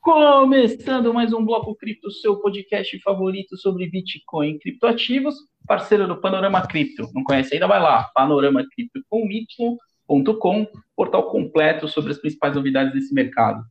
Começando mais um Bloco Cripto, seu podcast favorito sobre Bitcoin e criptoativos, parceiro do Panorama Cripto. Não conhece ainda? Vai lá, panoramacripto.com, portal completo sobre as principais novidades desse mercado.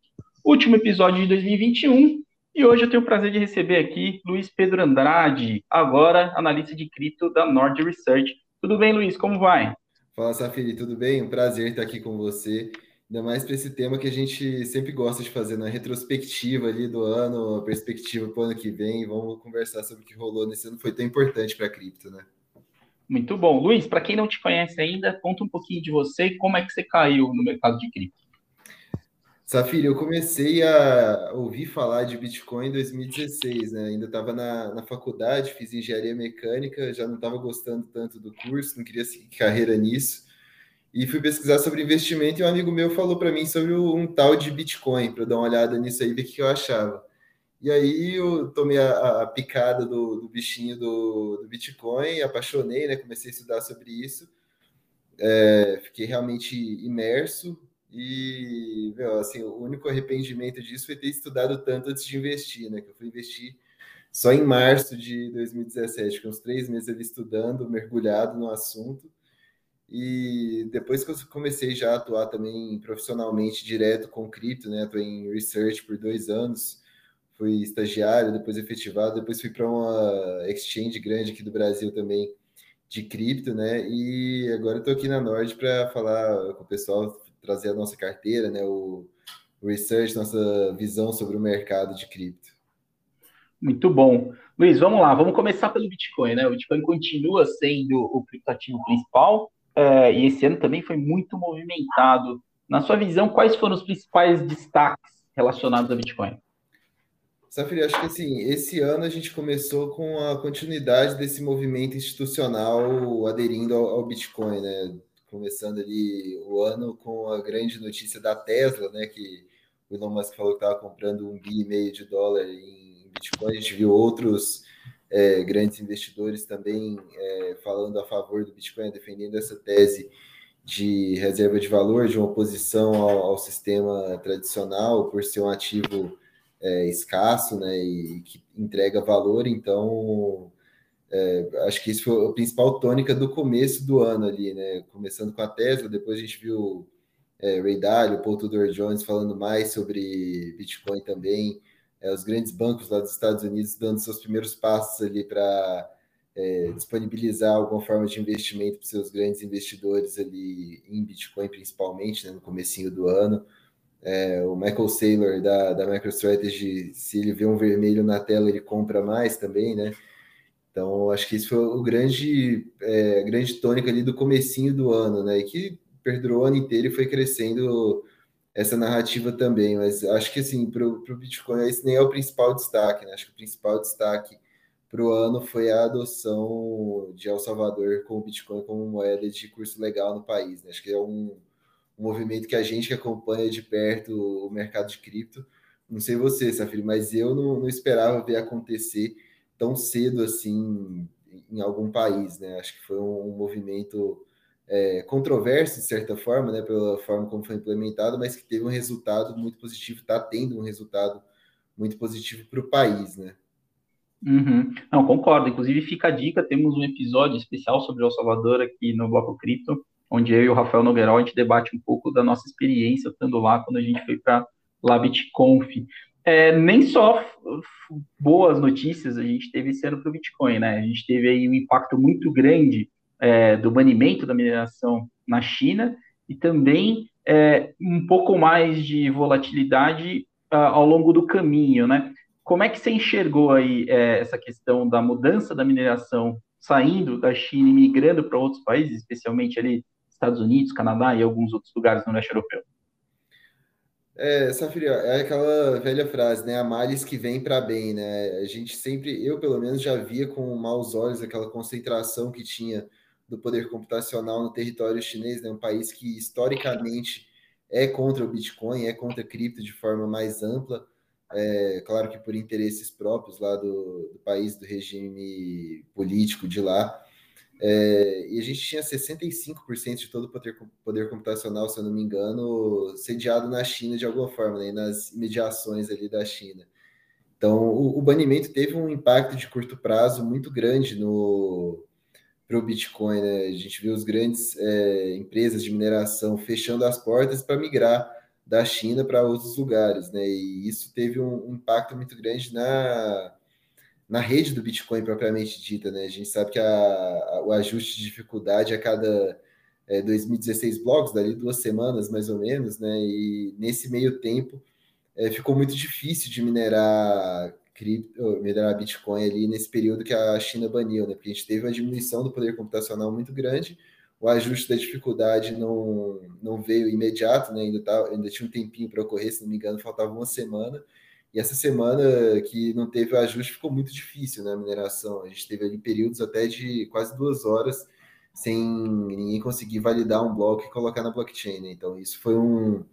Último episódio de 2021 e hoje eu tenho o prazer de receber aqui Luiz Pedro Andrade, agora analista de cripto da Nord Research. Tudo bem, Luiz? Como vai? Fala, Safiri, tudo bem? Um prazer estar aqui com você. Ainda mais para esse tema que a gente sempre gosta de fazer na retrospectiva ali do ano, a perspectiva para o ano que vem. Vamos conversar sobre o que rolou nesse ano, foi tão importante para a cripto, né? Muito bom. Luiz, para quem não te conhece ainda, conta um pouquinho de você e como é que você caiu no mercado de cripto. Safira, eu comecei a ouvir falar de Bitcoin em 2016, né? Ainda estava na, na faculdade, fiz engenharia mecânica, já não estava gostando tanto do curso, não queria seguir carreira nisso e fui pesquisar sobre investimento e um amigo meu falou para mim sobre um tal de Bitcoin, para dar uma olhada nisso aí ver o que eu achava. E aí eu tomei a, a picada do, do bichinho do, do, Bitcoin, apaixonei, né? Comecei a estudar sobre isso, é, fiquei realmente imerso e, meu, assim, o único arrependimento disso foi ter estudado tanto antes de investir, né? Que eu fui investir só em março de 2017, com uns três meses ali estudando, mergulhado no assunto. E depois que eu comecei já a atuar também profissionalmente direto com cripto, né? Atuei em research por dois anos, fui estagiário, depois efetivado, depois fui para uma exchange grande aqui do Brasil também de cripto, né? E agora estou aqui na Nord para falar com o pessoal, trazer a nossa carteira, né? O, o research, nossa visão sobre o mercado de cripto. Muito bom. Luiz, vamos lá, vamos começar pelo Bitcoin, né? O Bitcoin continua sendo o criptativo principal, é, e esse ano também foi muito movimentado. Na sua visão, quais foram os principais destaques relacionados a Bitcoin? Safiri, acho que assim, esse ano a gente começou com a continuidade desse movimento institucional aderindo ao, ao Bitcoin, né? Começando ali o ano com a grande notícia da Tesla, né? Que o Elon Musk falou que estava comprando um bi e meio de dólar em Bitcoin. A gente viu outros é, grandes investidores também é, falando a favor do Bitcoin, defendendo essa tese de reserva de valor, de uma oposição ao, ao sistema tradicional, por ser um ativo é, escasso né, e que entrega valor. Então, é, acho que isso foi a principal tônica do começo do ano ali, né? Começando com a Tesla, depois a gente viu é, Ray Dalio, Paul Tudor Jones falando mais sobre Bitcoin também é, os grandes bancos lá dos Estados Unidos dando seus primeiros passos ali para é, disponibilizar alguma forma de investimento para seus grandes investidores ali em Bitcoin, principalmente, né, no comecinho do ano. É, o Michael Saylor da, da MicroStrategy, se ele vê um vermelho na tela, ele compra mais também, né? Então, acho que isso foi o grande, é, grande tônica ali do comecinho do ano, né? E que perdurou o ano inteiro e foi crescendo essa narrativa também, mas acho que assim, para o Bitcoin esse nem é o principal destaque, né? Acho que o principal destaque para o ano foi a adoção de El Salvador com o Bitcoin como moeda de curso legal no país. Né? Acho que é um, um, movimento que a gente que acompanha de perto o mercado de cripto, não sei você, Safiri, mas eu não, não esperava ver acontecer tão cedo assim em algum país, né? Acho que foi um, um movimento é, controverso, de certa forma, né, pela forma como foi implementado, mas que teve um resultado muito positivo, está tendo um resultado muito positivo para o país, né? Uhum. Não, concordo. Inclusive, fica a dica: temos um episódio especial sobre El Salvador aqui no Bloco Cripto, onde eu e o Rafael Nogueira a gente debate um pouco da nossa experiência estando lá quando a gente foi para lá BitConf. É, nem só boas notícias a gente teve ano para o Bitcoin, né? A gente teve aí um impacto muito grande é, do banimento da mineração na China e também é, um pouco mais de volatilidade uh, ao longo do caminho, né? Como é que você enxergou aí é, essa questão da mudança da mineração saindo da China e migrando para outros países, especialmente ali Estados Unidos, Canadá e alguns outros lugares no leste europeu? É, Safira, é aquela velha frase, né? A males que vem para bem, né? A gente sempre, eu pelo menos já via com maus olhos aquela concentração que tinha do poder computacional no território chinês, né? um país que historicamente é contra o Bitcoin, é contra a cripto de forma mais ampla, é, claro que por interesses próprios lá do, do país, do regime político de lá. É, e a gente tinha 65% de todo o poder, poder computacional, se eu não me engano, sediado na China de alguma forma, né, nas mediações ali da China. Então, o, o banimento teve um impacto de curto prazo muito grande no para o Bitcoin. Né? A gente viu as grandes é, empresas de mineração fechando as portas para migrar da China para outros lugares, né? E isso teve um, impacto muito grande na na rede do Bitcoin propriamente dita, né? A gente sabe que a, a, o ajuste de dificuldade a cada é, 2016 blocos, dali duas semanas mais ou menos, né? E nesse meio tempo é, ficou muito difícil de minerar cripto, minerar Bitcoin ali nesse período que a China baniu, né? Porque a gente teve uma diminuição do poder computacional muito grande, o ajuste da dificuldade não, não veio imediato, né? Ainda, tá, ainda tinha um tempinho para ocorrer, se não me engano, faltava uma semana. E essa semana que não teve o ajuste ficou muito difícil né, mineração. A gente teve ali períodos até de quase duas horas sem ninguém conseguir validar um bloco e colocar na blockchain. Né? Então, isso foi um,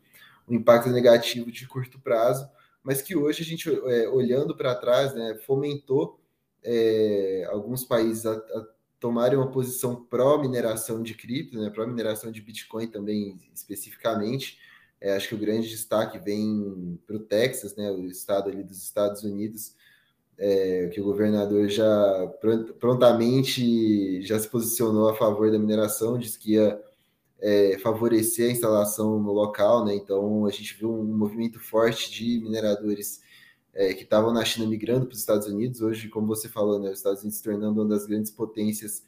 um, impacto negativo de curto prazo, mas que hoje a gente, é, olhando para trás, né, fomentou é, alguns países a, a tomarem uma posição pró-mineração de cripto, né, pró-mineração de Bitcoin também especificamente, é, acho que o grande destaque vem para o Texas, né, o estado ali dos Estados Unidos, é, que o governador já prontamente já se posicionou a favor da mineração, disse que ia é, favorecer a instalação no local, né? Então a gente viu um movimento forte de mineradores é, que estavam na China migrando para os Estados Unidos. Hoje, como você falou, né, os Estados Unidos se tornando uma das grandes potências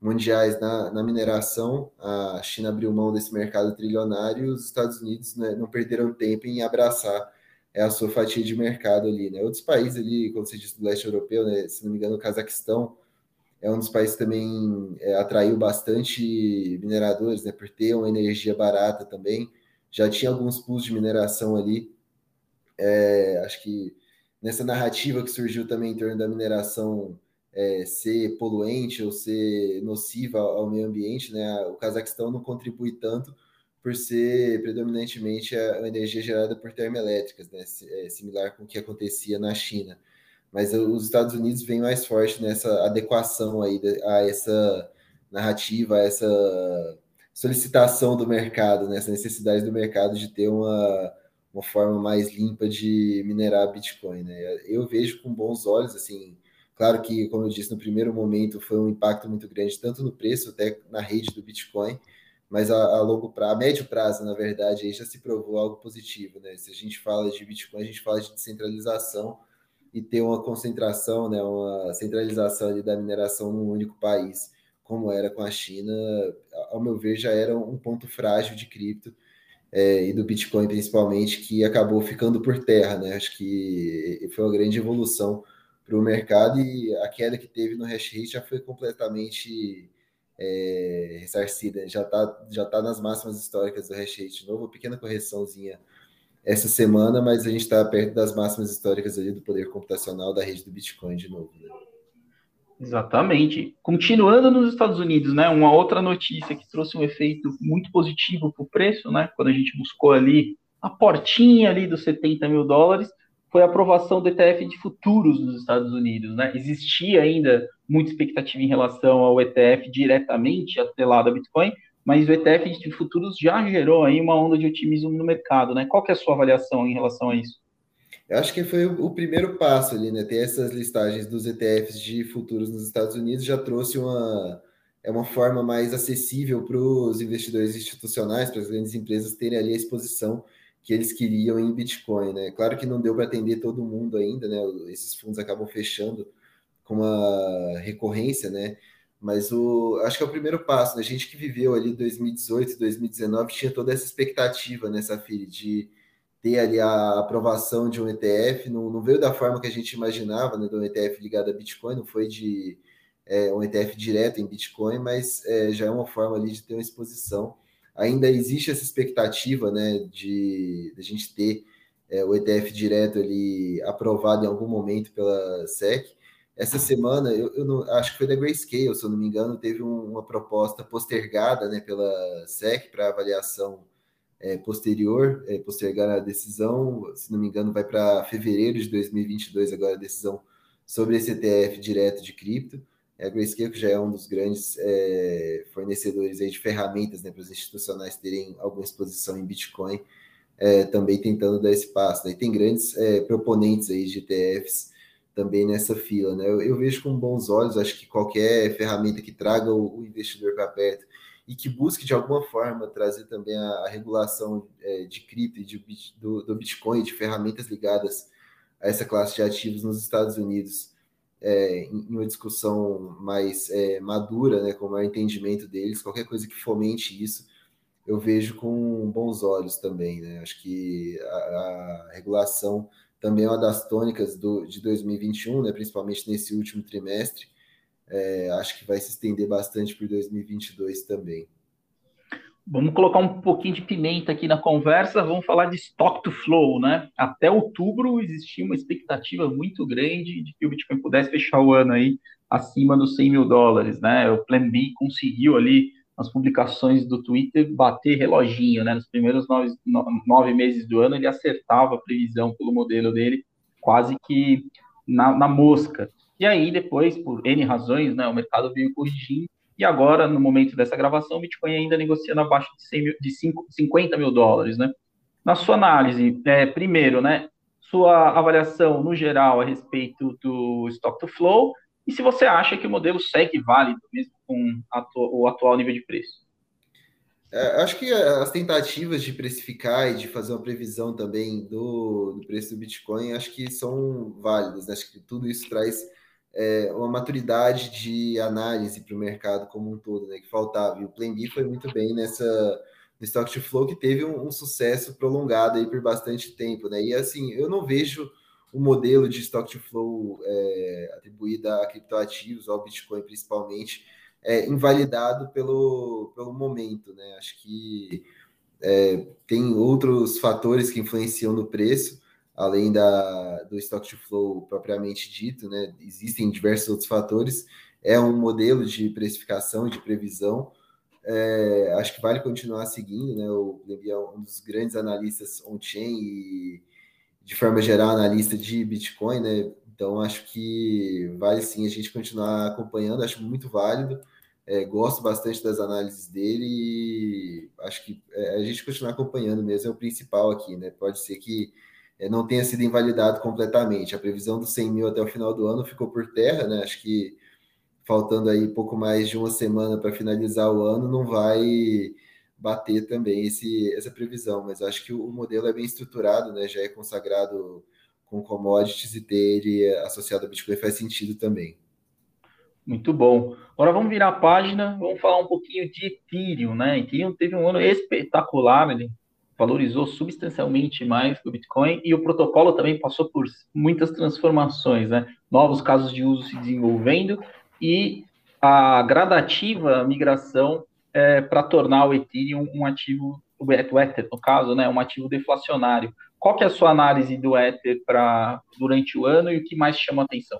mundiais na, na, mineração, a China abriu mão desse mercado trilionário e os Estados Unidos né, não perderam tempo em abraçar é, a sua fatia de mercado ali. Né? Outros países ali, como você disse, do leste europeu, né, se não me engano, o Cazaquistão é um dos países que também é, atraiu bastante mineradores, né, por ter uma energia barata também. Já tinha alguns pools de mineração ali. É, acho que nessa narrativa que surgiu também em torno da mineração é, ser poluente ou ser nociva ao meio ambiente, né? O Cazaquistão não contribui tanto por ser predominantemente a energia gerada por termoelétricas, né? É similar com o que acontecia na China. Mas os Estados Unidos vem mais forte nessa adequação aí a essa narrativa, a essa solicitação do mercado, nessa né? necessidade do mercado de ter uma, uma forma mais limpa de minerar Bitcoin, né? Eu vejo com bons olhos, assim, Claro que, como eu disse, no primeiro momento foi um impacto muito grande, tanto no preço, até na rede do Bitcoin, mas a, a longo prazo, a médio prazo, na verdade, aí já se provou algo positivo, né? Se a gente fala de Bitcoin, a gente fala de descentralização e ter uma concentração, né, uma centralização ali da mineração num único país, como era com a China, ao meu ver, já era um ponto frágil de cripto é, e do Bitcoin principalmente, que acabou ficando por terra, né? Acho que foi uma grande evolução para o mercado e a queda que teve no hash rate já foi completamente é, ressarcida, já está já tá nas máximas históricas do hash rate de novo, uma pequena correçãozinha essa semana, mas a gente está perto das máximas históricas ali do poder computacional da rede do Bitcoin de novo. Né? Exatamente. Continuando nos Estados Unidos, né? Uma outra notícia que trouxe um efeito muito positivo para o preço, né? Quando a gente buscou ali a portinha ali dos 70 mil dólares, foi a aprovação do ETF de futuros nos Estados Unidos. Né? Existia ainda muita expectativa em relação ao ETF diretamente atrelado a Bitcoin, mas o ETF de futuros já gerou aí uma onda de otimismo no mercado. Né? Qual é a sua avaliação em relação a isso? Eu acho que foi o primeiro passo ali, né? Ter essas listagens dos ETFs de futuros nos Estados Unidos já trouxe uma, é uma forma mais acessível para os investidores institucionais, para as grandes empresas terem ali a exposição que eles queriam em Bitcoin, né? Claro que não deu para atender todo mundo ainda, né? Esses fundos acabam fechando com uma recorrência, né? Mas o, acho que é o primeiro passo, né? A gente que viveu ali 2018, 2019 tinha toda essa expectativa, né, Safiri, de ter ali a aprovação de um ETF, não, não veio da forma que a gente imaginava, né, de um ETF ligado a Bitcoin, não foi de é, um ETF direto em Bitcoin, mas é, já é uma forma ali de ter uma exposição ainda existe essa expectativa né, de, de a gente ter é, o ETF direto ali aprovado em algum momento pela SEC. Essa semana, eu, eu não, acho que foi da Grayscale, se eu não me engano, teve um, uma proposta postergada né, pela SEC para avaliação é, posterior, é, postergar a decisão, se não me engano, vai para fevereiro de 2022 agora a decisão sobre esse ETF direto de cripto. É a Grayscale, que já é um dos grandes é, fornecedores aí de ferramentas né, para os institucionais terem alguma exposição em Bitcoin, é, também tentando dar esse passo. Né? tem grandes é, proponentes aí de ETFs também nessa fila. Né? Eu, eu, vejo com bons olhos, acho que qualquer ferramenta que traga o, o investidor para perto e que busque de alguma forma trazer também a, a regulação é, de cripto e de, do, do Bitcoin, de ferramentas ligadas a essa classe de ativos nos Estados Unidos é, em uma discussão mais é, madura, né, com o maior entendimento deles, qualquer coisa que fomente isso, eu vejo com bons olhos também. Né? Acho que a, a regulação também é uma das tônicas do, de 2021, né, principalmente nesse último trimestre. É, acho que vai se estender bastante para 2022 também. Vamos colocar um pouquinho de pimenta aqui na conversa, vamos falar de stock to flow, né? Até outubro existia uma expectativa muito grande de que o Bitcoin pudesse fechar o ano aí acima dos 100 mil dólares, né? O Plan B conseguiu ali nas publicações do Twitter bater reloginho, né? Nos primeiros nove, nove meses do ano ele acertava a previsão pelo modelo dele quase que na, na mosca. E aí depois, por N razões, né? O mercado veio corrigindo e agora, no momento dessa gravação, o Bitcoin ainda negociando abaixo de, 100 mil, de 5, 50 mil dólares, né? Na sua análise, é, primeiro, né, sua avaliação no geral a respeito do stock to flow e se você acha que o modelo segue válido mesmo com o atual nível de preço. É, acho que as tentativas de precificar e de fazer uma previsão também do, do preço do Bitcoin, acho que são válidas. Né? Acho que tudo isso traz é, uma maturidade de análise para o mercado como um todo, né, que faltava. E o Plan B foi muito bem nessa no Stock to Flow, que teve um, um, sucesso prolongado aí por bastante tempo, né? E assim, eu não vejo o modelo de Stock to Flow é, atribuído a criptoativos, ao Bitcoin principalmente, é, invalidado pelo, pelo momento, né? Acho que é, tem outros fatores que influenciam no preço, além da, do stock to flow propriamente dito, né, existem diversos outros fatores. É um modelo de precificação, de previsão. É, acho que vale continuar seguindo, né? O Levi é um dos grandes analistas on-chain e, de forma geral, analista de Bitcoin, né? Então, acho que vale sim a gente continuar acompanhando, acho muito válido. É, gosto bastante das análises dele e acho que é, a gente continuar acompanhando mesmo é o principal aqui, né? Pode ser que é, não tenha sido invalidado completamente. A previsão dos 100 mil até o final do ano ficou por terra, né? Acho que faltando aí pouco mais de uma semana para finalizar o ano, não vai bater também esse, essa previsão, mas acho que o modelo é bem estruturado, né? Já é consagrado com commodities e ter ele associado a Bitcoin faz sentido também. Muito bom. Agora vamos virar a página, vamos falar um pouquinho de Ethereum, né? Ethereum teve um ano espetacular, ele valorizou substancialmente mais que o Bitcoin e o protocolo também passou por muitas transformações, né? Novos casos de uso se desenvolvendo e a gradativa migração é, para tornar o Ethereum um ativo, o Ether, no caso, né, um ativo deflacionário. Qual que é a sua análise do Ether para durante o ano e o que mais chama a atenção?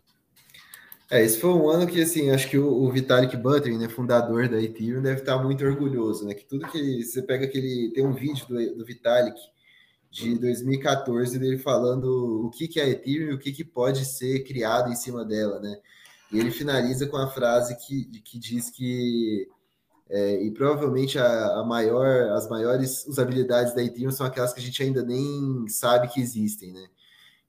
É, esse foi um ano que, assim, acho que o, o Vitalik Buterin, né, fundador da Ethereum, deve estar muito orgulhoso, né? Que tudo que você pega aquele. Tem um vídeo do, do Vitalik de 2014 dele falando o que, que é a Ethereum e o que, que pode ser criado em cima dela, né? E ele finaliza com a frase que, que diz que é, e provavelmente a, a, maior, as maiores usabilidades da Ethereum são aquelas que a gente ainda nem sabe que existem, né?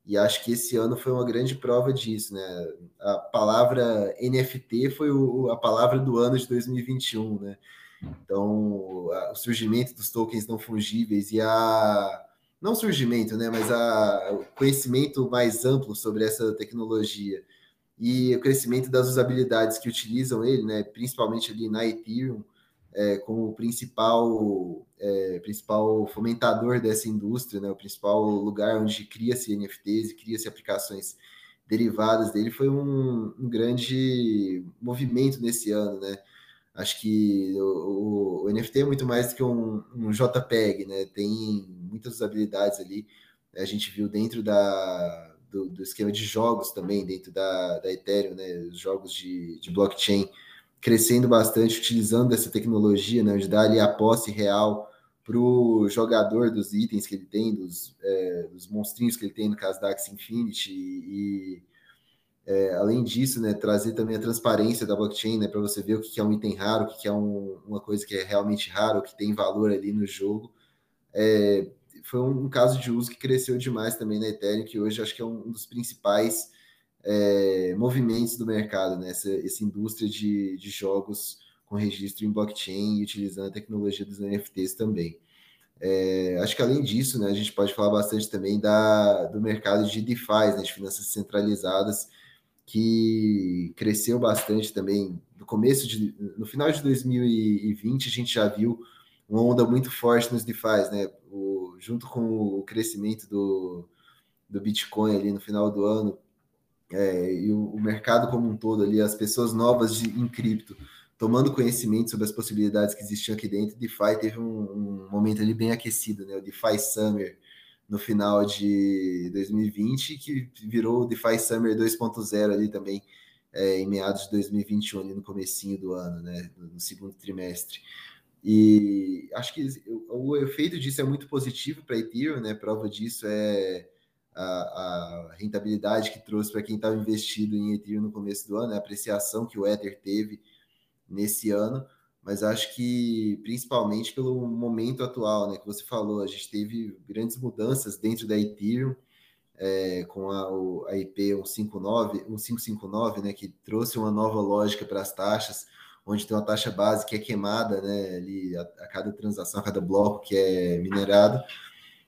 E acho que esse ano foi uma grande prova disso, né? A palavra NFT foi o, a palavra do ano de 2021, né? Então, a, o surgimento dos tokens não fungíveis e a não surgimento, né, mas a, o conhecimento mais amplo sobre essa tecnologia e o crescimento das usabilidades que utilizam ele, né, principalmente ali na Ethereum, é, como o principal, é, principal fomentador dessa indústria, né, o principal lugar onde cria-se NFTs e cria-se aplicações derivadas dele, foi um, um, grande movimento nesse ano, né? Acho que o, o, o NFT é muito mais do que um, um, JPEG, né? Tem muitas usabilidades ali. A gente viu dentro da, do, do esquema de jogos também, dentro da, da Ethereum, né? Os jogos de, de blockchain crescendo bastante, utilizando essa tecnologia, né, de dar ali a posse real para o jogador dos itens que ele tem, dos, é, dos monstrinhos que ele tem, no caso da Axie Infinity, e, É, além disso, né, trazer também a transparência da blockchain, né, para você ver o que é um item raro, o que é um, uma coisa que é realmente raro, o que tem valor ali no jogo. É, foi um, um, caso de uso que cresceu demais também na Ethereum, que hoje acho que é um, dos principais é, movimentos do mercado, né, essa, essa indústria de, de jogos com registro em blockchain e utilizando a tecnologia dos NFTs também. É, acho que além disso, né, a gente pode falar bastante também da, do mercado de DeFi, né, de finanças centralizadas, que cresceu bastante também no começo de, no final de 2020 a gente já viu uma onda muito forte nos DeFi, né? O, junto com o crescimento do, do Bitcoin ali no final do ano é, e o, o, mercado como um todo ali, as pessoas novas de, em cripto tomando conhecimento sobre as possibilidades que existiam aqui dentro, DeFi teve um, um momento ali bem aquecido, né? O DeFi Summer no final de 2020, que virou o DeFi Summer 2.0 ali também, é, em meados de 2021, ali no comecinho do ano, né, no segundo trimestre. E acho que o, o efeito disso é muito positivo para Ethereum, né? Prova disso é a, a rentabilidade que trouxe para quem estava investido em Ethereum no começo do ano, a apreciação que o Ether teve nesse ano mas acho que principalmente pelo momento atual, né, que você falou, a gente teve grandes mudanças dentro da Ethereum, é, com a, o, a IP 159, 1559, né, que trouxe uma nova lógica para as taxas, onde tem uma taxa base que é queimada, né, ali a, a cada transação, a cada bloco que é minerado,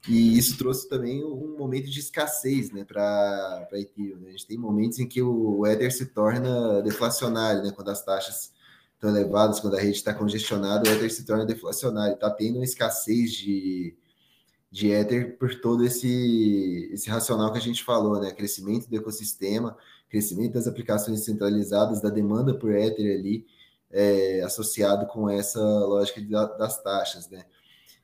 e isso trouxe também um momento de escassez né, para a Ethereum. Né? A gente tem momentos em que o Ether se torna deflacionário, né, quando as taxas tão elevadas, quando a rede está congestionada, o Ether se torna deflacionário. Está tendo uma escassez de, de Ether por todo esse, esse racional que a gente falou, né? Crescimento do ecossistema, crescimento das aplicações centralizadas, da demanda por Ether ali, é, associado com essa lógica de, das taxas, né?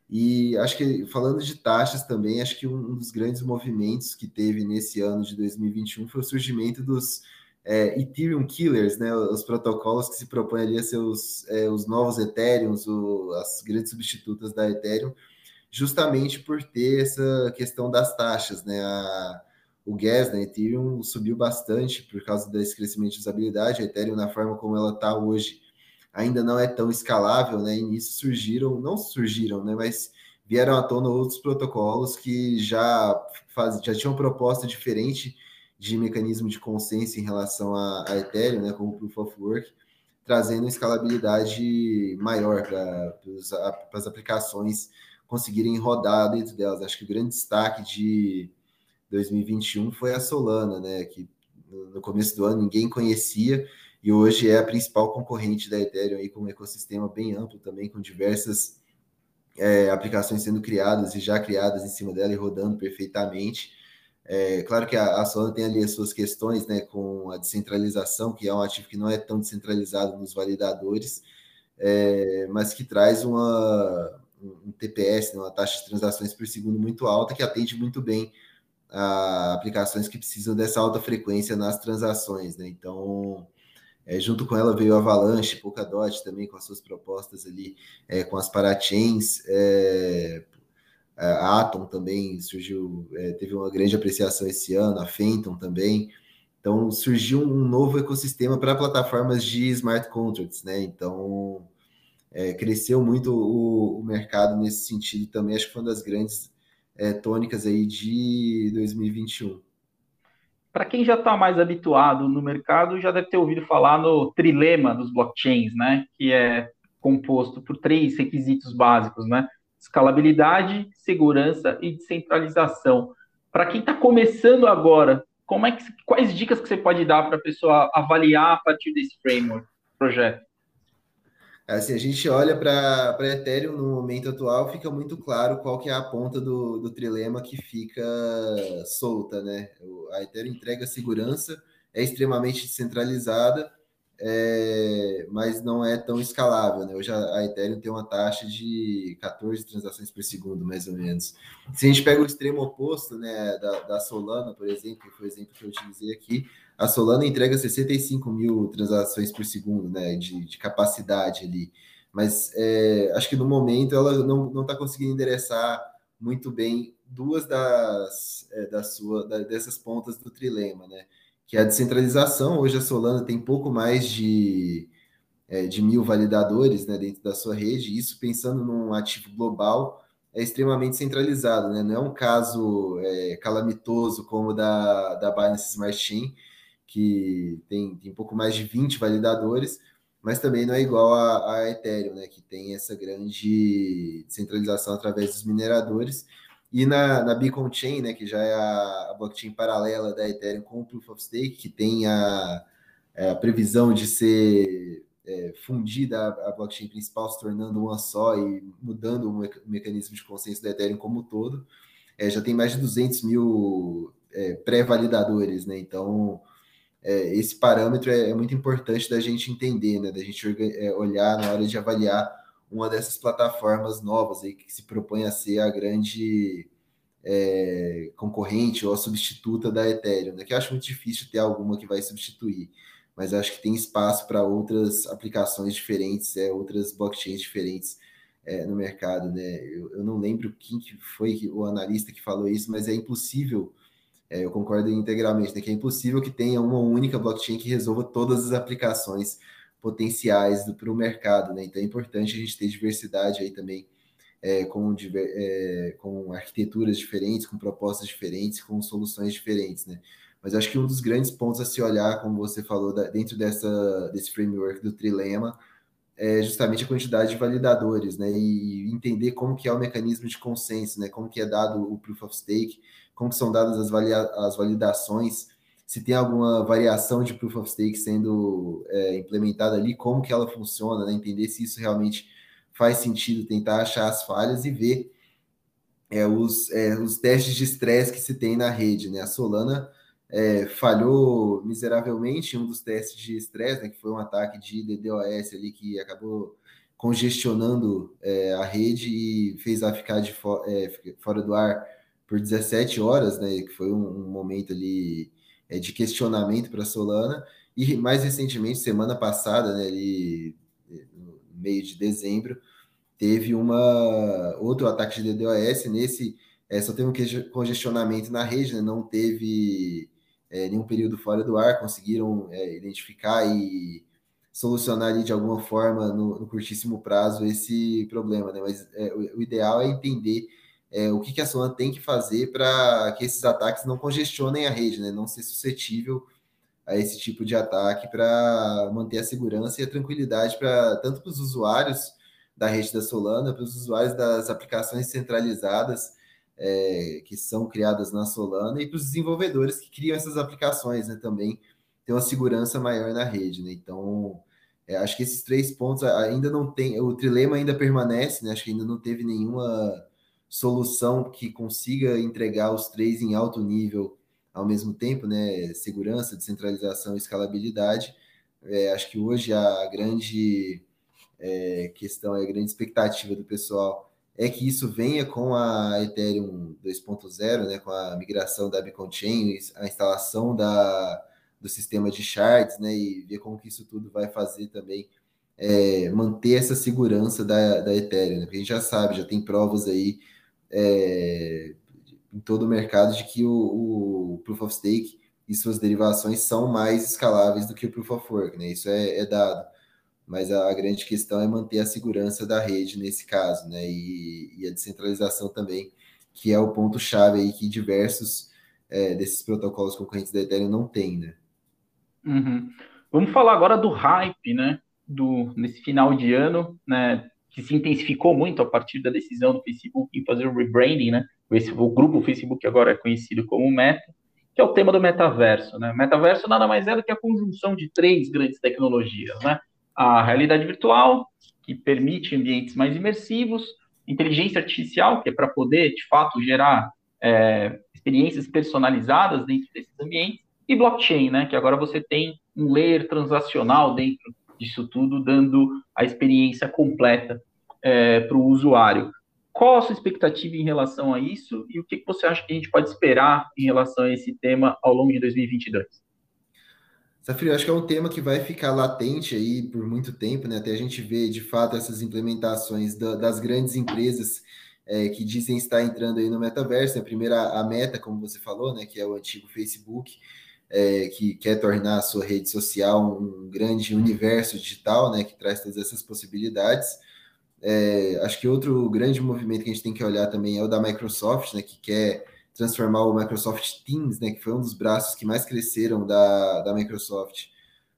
E acho que, falando de taxas também, acho que um dos grandes movimentos que teve nesse ano de 2021 foi o surgimento dos é, Ethereum Killers, né, os protocolos que se propõem ali a ser os, é, os novos Ethereum, as grandes substitutas da Ethereum, justamente por ter essa questão das taxas, né, a, o gas da Ethereum subiu bastante por causa desse crescimento de usabilidade, a Ethereum na forma como ela está hoje ainda não é tão escalável, né, e nisso surgiram, não surgiram, né, mas vieram à tona outros protocolos que já, faz, já tinham proposta diferente de mecanismo de consenso em relação a, a Ethereum, né, como Proof of Work, trazendo escalabilidade maior para as aplicações conseguirem rodar dentro delas. Acho que o grande destaque de 2021 foi a Solana, né, que no começo do ano ninguém conhecia e hoje é a principal concorrente da Ethereum aí com um ecossistema bem amplo também, com diversas é, aplicações sendo criadas e já criadas em cima dela e rodando perfeitamente. É, claro que a, a Solana tem ali as suas questões, né, com a descentralização, que é um ativo que não é tão descentralizado nos validadores, é, mas que traz uma, um TPS, né, uma taxa de transações por segundo muito alta, que atende muito bem a aplicações que precisam dessa alta frequência nas transações, né? Então, é, junto com ela veio Avalanche, Polkadot também com as suas propostas ali, é, com as parachains, é, a Atom também surgiu, é, teve uma grande apreciação esse ano, a Fenton também. Então surgiu um novo ecossistema para plataformas de smart contracts, né? Então é, cresceu muito o, o, mercado nesse sentido também. Acho que foi uma das grandes é, tônicas aí de 2021. Para quem já está mais habituado no mercado, já deve ter ouvido falar no trilema dos blockchains, né? Que é composto por três requisitos básicos, né? escalabilidade, segurança e descentralização. Para quem está começando agora, como é que, quais dicas que você pode dar para a pessoa avaliar a partir desse framework, projeto? Assim, a gente olha para Ethereum no momento atual, fica muito claro qual que é a ponta do, do trilema que fica solta, né? A Ethereum entrega segurança, é extremamente descentralizada, é, mas não é tão escalável. Né? Hoje a, a, Ethereum tem uma taxa de 14 transações por segundo, mais ou menos. Se a gente pega o extremo oposto né, da, da Solana, por exemplo, que foi o exemplo que eu utilizei aqui, a Solana entrega 65 mil transações por segundo né, de, de capacidade ali. Mas é, acho que no momento ela não está conseguindo endereçar muito bem duas das, é, da sua, da, dessas pontas do trilema, né? que é a descentralização. Hoje a Solana tem pouco mais de, é, de mil validadores né, dentro da sua rede, isso pensando num ativo global é extremamente centralizado, né? não é um caso é, calamitoso como o da, da Binance Smart Chain, que tem, tem pouco mais de 20 validadores, mas também não é igual a, a Ethereum, né, que tem essa grande centralização através dos mineradores. E na, na Beacon Chain, né, que já é a, a blockchain paralela da Ethereum com o Proof of Stake, que tem a, é, a previsão de ser é, fundida a, a, blockchain principal, se tornando uma só e mudando o, o mecanismo de consenso da Ethereum como um todo, é, já tem mais de 200 mil é, pré-validadores, né? Então, é, esse parâmetro é, é, muito importante da gente entender, né? Da gente é, olhar na hora de avaliar uma dessas plataformas novas aí que se propõe a ser a grande é, concorrente ou a substituta da Ethereum, né? Que eu acho muito difícil ter alguma que vai substituir, mas acho que tem espaço para outras aplicações diferentes, é, outras blockchains diferentes é, no mercado, né? Eu, eu, não lembro quem que foi o analista que falou isso, mas é impossível é, eu concordo integralmente, né, que é impossível que tenha uma única blockchain que resolva todas as aplicações potenciais para o mercado, né? Então é importante a gente ter diversidade aí também, é, com, é, com arquiteturas diferentes, com propostas diferentes, com soluções diferentes, né? Mas acho que um dos grandes pontos a se olhar, como você falou, da, dentro dessa, desse framework do trilema, é justamente a quantidade de validadores, né? E entender como que é o mecanismo de consenso, né? Como que é dado o proof of stake, como são dadas as, as validações, se tem alguma variação de proof of stake sendo é, implementada ali, como que ela funciona, né? entender se isso realmente faz sentido, tentar achar as falhas e ver é, os, é, os testes de estresse que se tem na rede. Né? A Solana é, falhou miseravelmente em um dos testes de estresse, né, que foi um ataque de DDoS ali que acabou congestionando é, a rede e fez ela ficar de fo é, fora do ar por 17 horas, né, que foi um, um momento ali é, de questionamento para Solana, e mais recentemente, semana passada, né, ali, no meio de dezembro, teve uma outro ataque de DDoS, nesse é, só teve um congestionamento na rede, né, não teve é, nenhum período fora do ar, conseguiram é, identificar e solucionar ali de alguma forma no, no curtíssimo prazo esse problema, né? Mas é, o, ideal é entender é, o que, que a Solana tem que fazer para que esses ataques não congestionem a rede, né? não ser suscetível a esse tipo de ataque para manter a segurança e a tranquilidade para tanto para os usuários da rede da Solana, para os usuários das aplicações centralizadas é, que são criadas na Solana e para os desenvolvedores que criam essas aplicações, né? Também ter uma segurança maior na rede, né? Então, é, acho que esses três pontos ainda não tem, o trilema ainda permanece, né? Acho que ainda não teve nenhuma solução que consiga entregar os três em alto nível ao mesmo tempo, né? Segurança, descentralização e escalabilidade. É, acho que hoje a grande é, questão, a grande expectativa do pessoal é que isso venha com a Ethereum 2.0, né? Com a migração da Beacon Chain, a instalação da, do sistema de shards, né? E ver como que isso tudo vai fazer também é, manter essa segurança da, da Ethereum, né? Porque a gente já sabe, já tem provas aí é, em todo o mercado de que o, o, Proof of Stake e suas derivações são mais escaláveis do que o Proof of Work, né? Isso é, é dado. Mas a, grande questão é manter a segurança da rede nesse caso, né? E, e a descentralização também, que é o ponto-chave aí que diversos é, desses protocolos concorrentes da Ethereum não têm, né? Uhum. Vamos falar agora do hype, né? Do, nesse final de ano, né? Que se intensificou muito a partir da decisão do Facebook em fazer o rebranding, né? O grupo Facebook agora é conhecido como Meta, que é o tema do metaverso, né? Metaverso nada mais é do que a conjunção de três grandes tecnologias, né? A realidade virtual, que permite ambientes mais imersivos, inteligência artificial, que é para poder, de fato, gerar é, experiências personalizadas dentro desses ambientes, e blockchain, né? Que agora você tem um layer transacional dentro disso tudo, dando a experiência completa é, para o usuário. Qual a sua expectativa em relação a isso e o que, você acha que a gente pode esperar em relação a esse tema ao longo de 2022? Safrio, acho que é um tema que vai ficar latente aí por muito tempo, né? Até a gente ver de fato essas implementações da, das grandes empresas é, que dizem estar entrando aí no metaverso. A primeira, a Meta, como você falou, né? Que é o antigo Facebook, é, que quer tornar a sua rede social um grande universo digital, né, que traz todas essas possibilidades. É, acho que outro grande movimento que a gente tem que olhar também é o da Microsoft, né, que quer transformar o Microsoft Teams, né, que foi um dos braços que mais cresceram da, da Microsoft,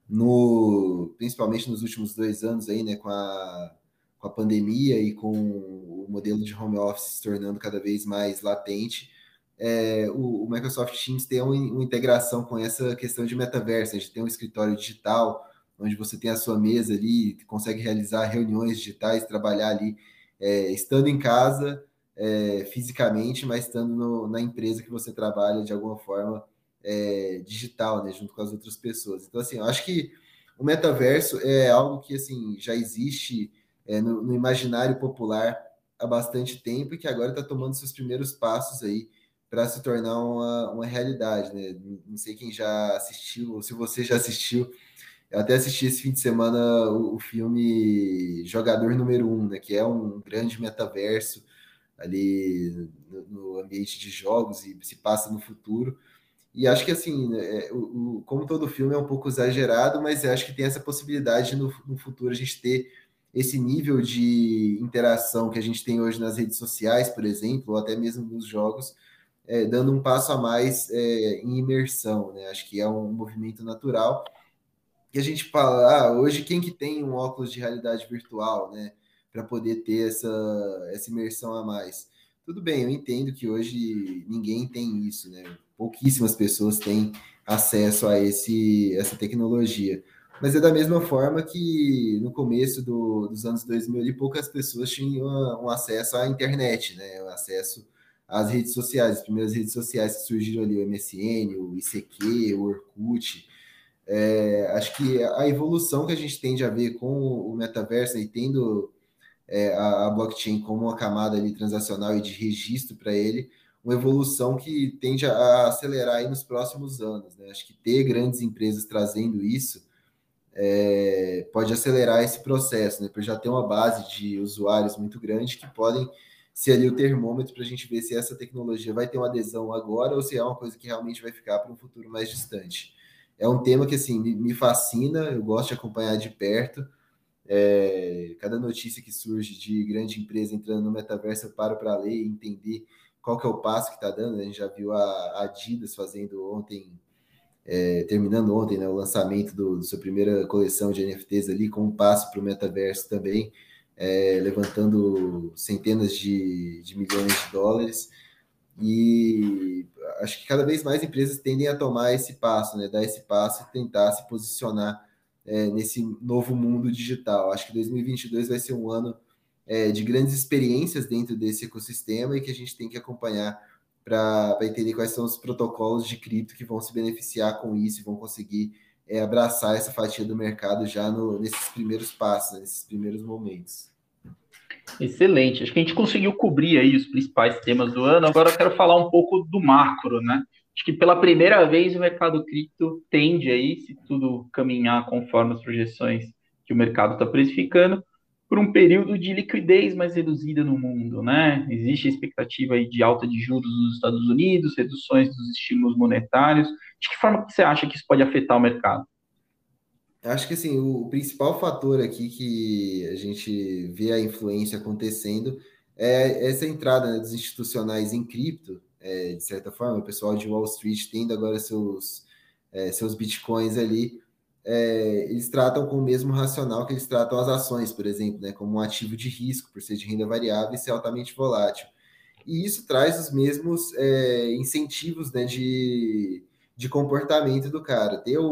no, principalmente nos últimos dois anos aí, né, com a, com a pandemia e com o modelo de home office se tornando cada vez mais latente, é, o, o, Microsoft Teams tem uma, uma, integração com essa questão de metaverso, a gente tem um escritório digital, onde você tem a sua mesa ali, consegue realizar reuniões digitais, trabalhar ali, é, estando em casa, é, fisicamente, mas estando no, na empresa que você trabalha de alguma forma é, digital, né, junto com as outras pessoas. Então, assim, eu acho que o metaverso é algo que, assim, já existe é, no, no imaginário popular há bastante tempo e que agora está tomando seus primeiros passos aí para se tornar uma, uma realidade, né? Não sei quem já assistiu, ou se você já assistiu. Eu até assisti esse fim de semana o, o filme Jogador Número 1, um, né? Que é um grande metaverso ali no, no, ambiente de jogos e se passa no futuro. E acho que assim, é, o, o, como todo filme é um pouco exagerado, mas acho que tem essa possibilidade no, no futuro a gente ter esse nível de interação que a gente tem hoje nas redes sociais, por exemplo, ou até mesmo nos jogos, é, dando um passo a mais é, em imersão, né? Acho que é um movimento natural. E a gente fala, ah, hoje quem que tem um óculos de realidade virtual, né? Para poder ter essa, essa imersão a mais. Tudo bem, eu entendo que hoje ninguém tem isso, né? Pouquíssimas pessoas têm acesso a esse, essa tecnologia. Mas é da mesma forma que no começo do, dos anos 2000, ali, poucas pessoas tinham um acesso à internet, né? Um acesso as redes sociais, as primeiras redes sociais que surgiram ali, o MSN, o ICQ, o Orkut. É, acho que a evolução que a gente tende a ver com o metaverso e tendo é, a, a, blockchain como uma camada ali transacional e de registro para ele, uma evolução que tende a acelerar aí nos próximos anos. Né? Acho que ter grandes empresas trazendo isso é, pode acelerar esse processo, né? Porque já tem uma base de usuários muito grande que podem ser ali o termômetro para a gente ver se essa tecnologia vai ter uma adesão agora ou se é uma coisa que realmente vai ficar para um futuro mais distante. É um tema que assim me, fascina, eu gosto de acompanhar de perto. É, cada notícia que surge de grande empresa entrando no metaverso, eu paro para ler e entender qual que é o passo que está dando. A gente já viu a Adidas fazendo ontem, é, terminando ontem, né, o lançamento do, do sua primeira coleção de NFTs ali, com um passo para o metaverso também é, levantando centenas de, de milhões de dólares. E acho que cada vez mais empresas tendem a tomar esse passo, né? dar esse passo e tentar se posicionar é, nesse novo mundo digital. Acho que 2022 vai ser um ano é, de grandes experiências dentro desse ecossistema e que a gente tem que acompanhar para entender quais são os protocolos de cripto que vão se beneficiar com isso e vão conseguir é, abraçar essa fatia do mercado já no, nesses primeiros passos, nesses primeiros momentos. Excelente. Acho que a gente conseguiu cobrir aí os principais temas do ano. Agora eu quero falar um pouco do macro, né? Acho que pela primeira vez o mercado cripto tende aí, se tudo caminhar conforme as projeções que o mercado está precificando, por um período de liquidez mais reduzida no mundo, né? Existe a expectativa aí de alta de juros nos Estados Unidos, reduções dos estímulos monetários. De que forma que você acha que isso pode afetar o mercado? Acho que assim, o principal fator aqui que a gente vê a influência acontecendo é essa entrada né, dos institucionais em cripto, é, de certa forma, o pessoal de Wall Street tendo agora seus, é, seus bitcoins ali, é, eles tratam com o mesmo racional que eles tratam as ações, por exemplo, né, como um ativo de risco, por ser de renda variável e ser altamente volátil. E isso traz os mesmos é, incentivos né, de, de comportamento do cara. Ter o,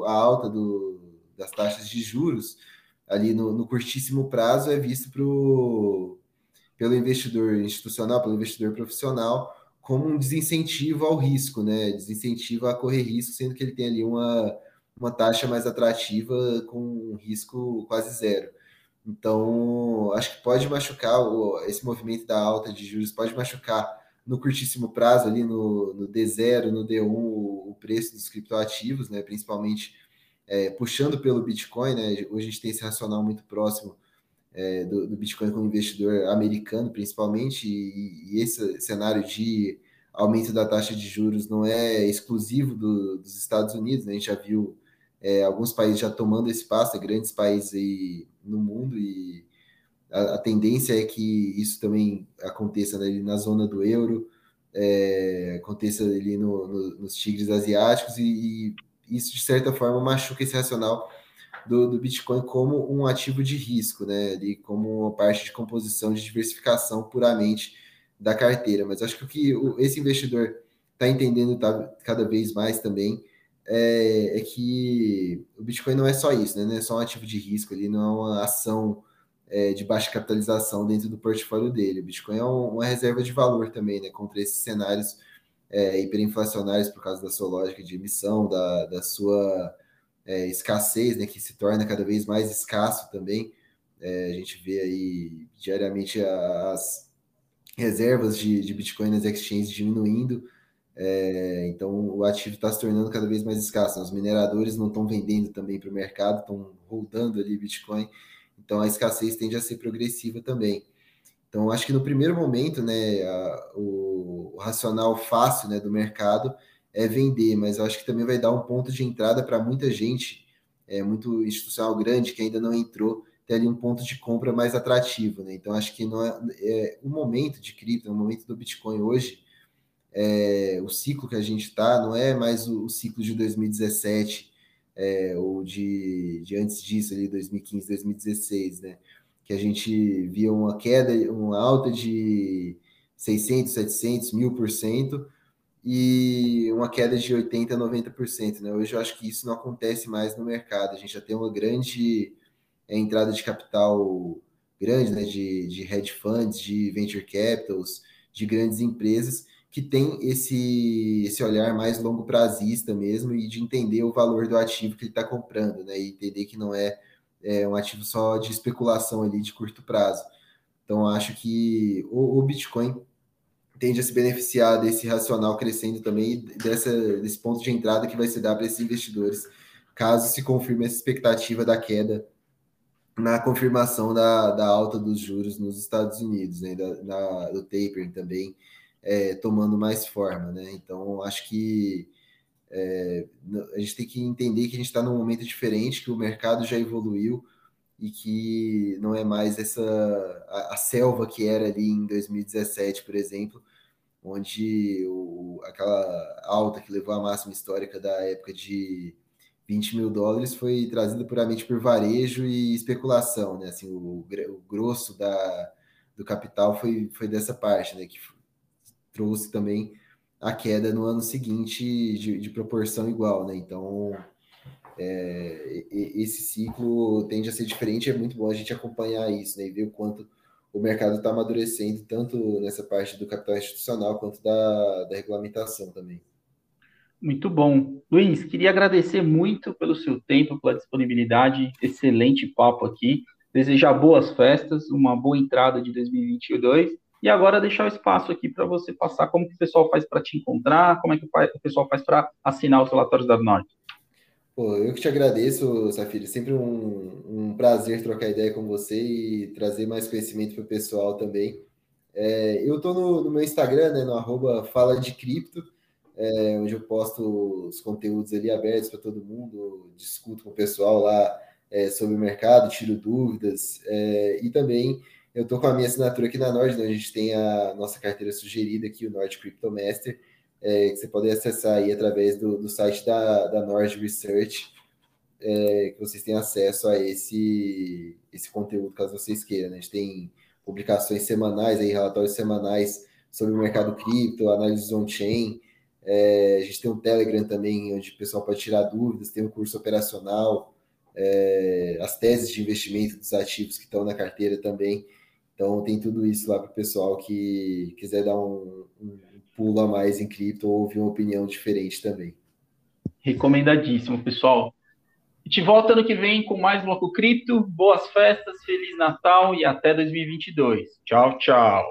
o a alta do, das taxas de juros ali no, no curtíssimo prazo é visto pro, pelo investidor institucional, pelo investidor profissional, como um desincentivo ao risco, né? Desincentivo a correr risco, sendo que ele tem ali uma, uma taxa mais atrativa com um risco quase zero. Então, acho que pode machucar esse movimento da alta de juros, pode machucar no curtíssimo prazo, ali no, no D0, no D1, o, preço dos criptoativos, né? Principalmente é, puxando pelo Bitcoin, né? Hoje a gente tem esse racional muito próximo é, do, do, Bitcoin como investidor americano, principalmente, e, e, esse cenário de aumento da taxa de juros não é exclusivo do, dos Estados Unidos, né? a gente já viu é, alguns países já tomando esse passo, né? grandes países aí no mundo, e a, a, tendência é que isso também aconteça né, na zona do euro, é, aconteça ali no, no, nos tigres asiáticos, e, e, isso de certa forma machuca esse racional do, do, Bitcoin como um ativo de risco, né? Ali como uma parte de composição de diversificação puramente da carteira. Mas acho que o que esse investidor está entendendo tá, cada vez mais também é, é, que o Bitcoin não é só isso, né? Não é só um ativo de risco, ele não é uma ação é, de baixa capitalização dentro do portfólio dele. O Bitcoin é um, uma reserva de valor também, né? Contra esses cenários é, hiperinflacionários por causa da sua lógica de emissão, da, da sua é, escassez, né? Que se torna cada vez mais escasso também. É, a gente vê aí diariamente as reservas de, de Bitcoin nas exchanges diminuindo, é, então o ativo está se tornando cada vez mais escasso. Né? Os mineradores não estão vendendo também para o mercado, estão rodando ali Bitcoin, então a escassez tende a ser progressiva também. Então acho que no primeiro momento, né, a, o, o, racional fácil né, do mercado é vender, mas eu acho que também vai dar um ponto de entrada para muita gente, é, muito institucional grande que ainda não entrou ter ali um ponto de compra mais atrativo, né? Então acho que não é, é o momento de cripto, o momento do Bitcoin hoje, é, o ciclo que a gente está não é mais o, o ciclo de 2017 é, ou de, de antes disso ali 2015, 2016, né? Que a gente via uma queda, uma alta de 600, 700, mil por cento e uma queda de 80, 90%, né? Hoje eu acho que isso não acontece mais no mercado. A gente já tem uma grande é, entrada de capital grande, né, de, de hedge funds, de venture capitals, de grandes empresas que tem esse, esse olhar mais longo prazista mesmo e de entender o valor do ativo que ele está comprando, né, e entender que não é, é, um ativo só de especulação ali de curto prazo. Então, acho que o, o Bitcoin tende a se beneficiar desse racional crescendo também, dessa, desse ponto de entrada que vai se dar para esses investidores, caso se confirme essa expectativa da queda na confirmação da, da alta dos juros nos Estados Unidos, né, da, do tapering também é, tomando mais forma, né? Então acho que é, a gente tem que entender que a gente está num momento diferente, que o mercado já evoluiu e que não é mais essa a, a selva que era ali em 2017, por exemplo, onde o, aquela alta que levou à máxima histórica da época de 20 mil dólares foi trazido puramente por varejo e especulação, né? Assim, o, o grosso da, do capital foi, foi dessa parte, né? Que trouxe também a queda no ano seguinte de, de proporção igual, né? Então, é, esse ciclo tende a ser diferente, é muito bom a gente acompanhar isso, né? E ver o quanto o mercado está amadurecendo, tanto nessa parte do capital institucional quanto da, da regulamentação também. Muito bom. Luiz, queria agradecer muito pelo seu tempo, pela disponibilidade, excelente papo aqui. Desejar boas festas, uma boa entrada de 2022 e agora deixar o espaço aqui para você passar como que o pessoal faz para te encontrar, como é que o pessoal faz para assinar os relatórios da Norte. Pô, eu que te agradeço, Safira. Sempre um, um prazer trocar ideia com você e trazer mais conhecimento para o pessoal também. É, eu estou no, no, meu Instagram, né, no arroba Fala de Cripto é, onde eu posto os conteúdos ali abertos para todo mundo, discuto com o pessoal lá é, sobre o mercado, tiro dúvidas, é, e também eu estou com a minha assinatura aqui na Nord, né, a gente tem a nossa carteira sugerida aqui, o Nord Crypto Master, é, que você pode acessar aí através do, do site da, da Nord Research, é, que vocês têm acesso a esse, esse conteúdo, caso vocês queiram. Né? A gente tem publicações semanais, aí, relatórios semanais sobre o mercado cripto, análises on-chain, é, a gente tem um Telegram também, onde o pessoal pode tirar dúvidas, tem um curso operacional, é, as teses de investimento dos ativos que estão na carteira também. Então, tem tudo isso lá para o pessoal que quiser dar um, um, pulo a mais em cripto ou ouvir uma opinião diferente também. Recomendadíssimo, pessoal. A gente volta ano que vem com mais Bloco Cripto. Boas festas, Feliz Natal e até 2022. Tchau, tchau.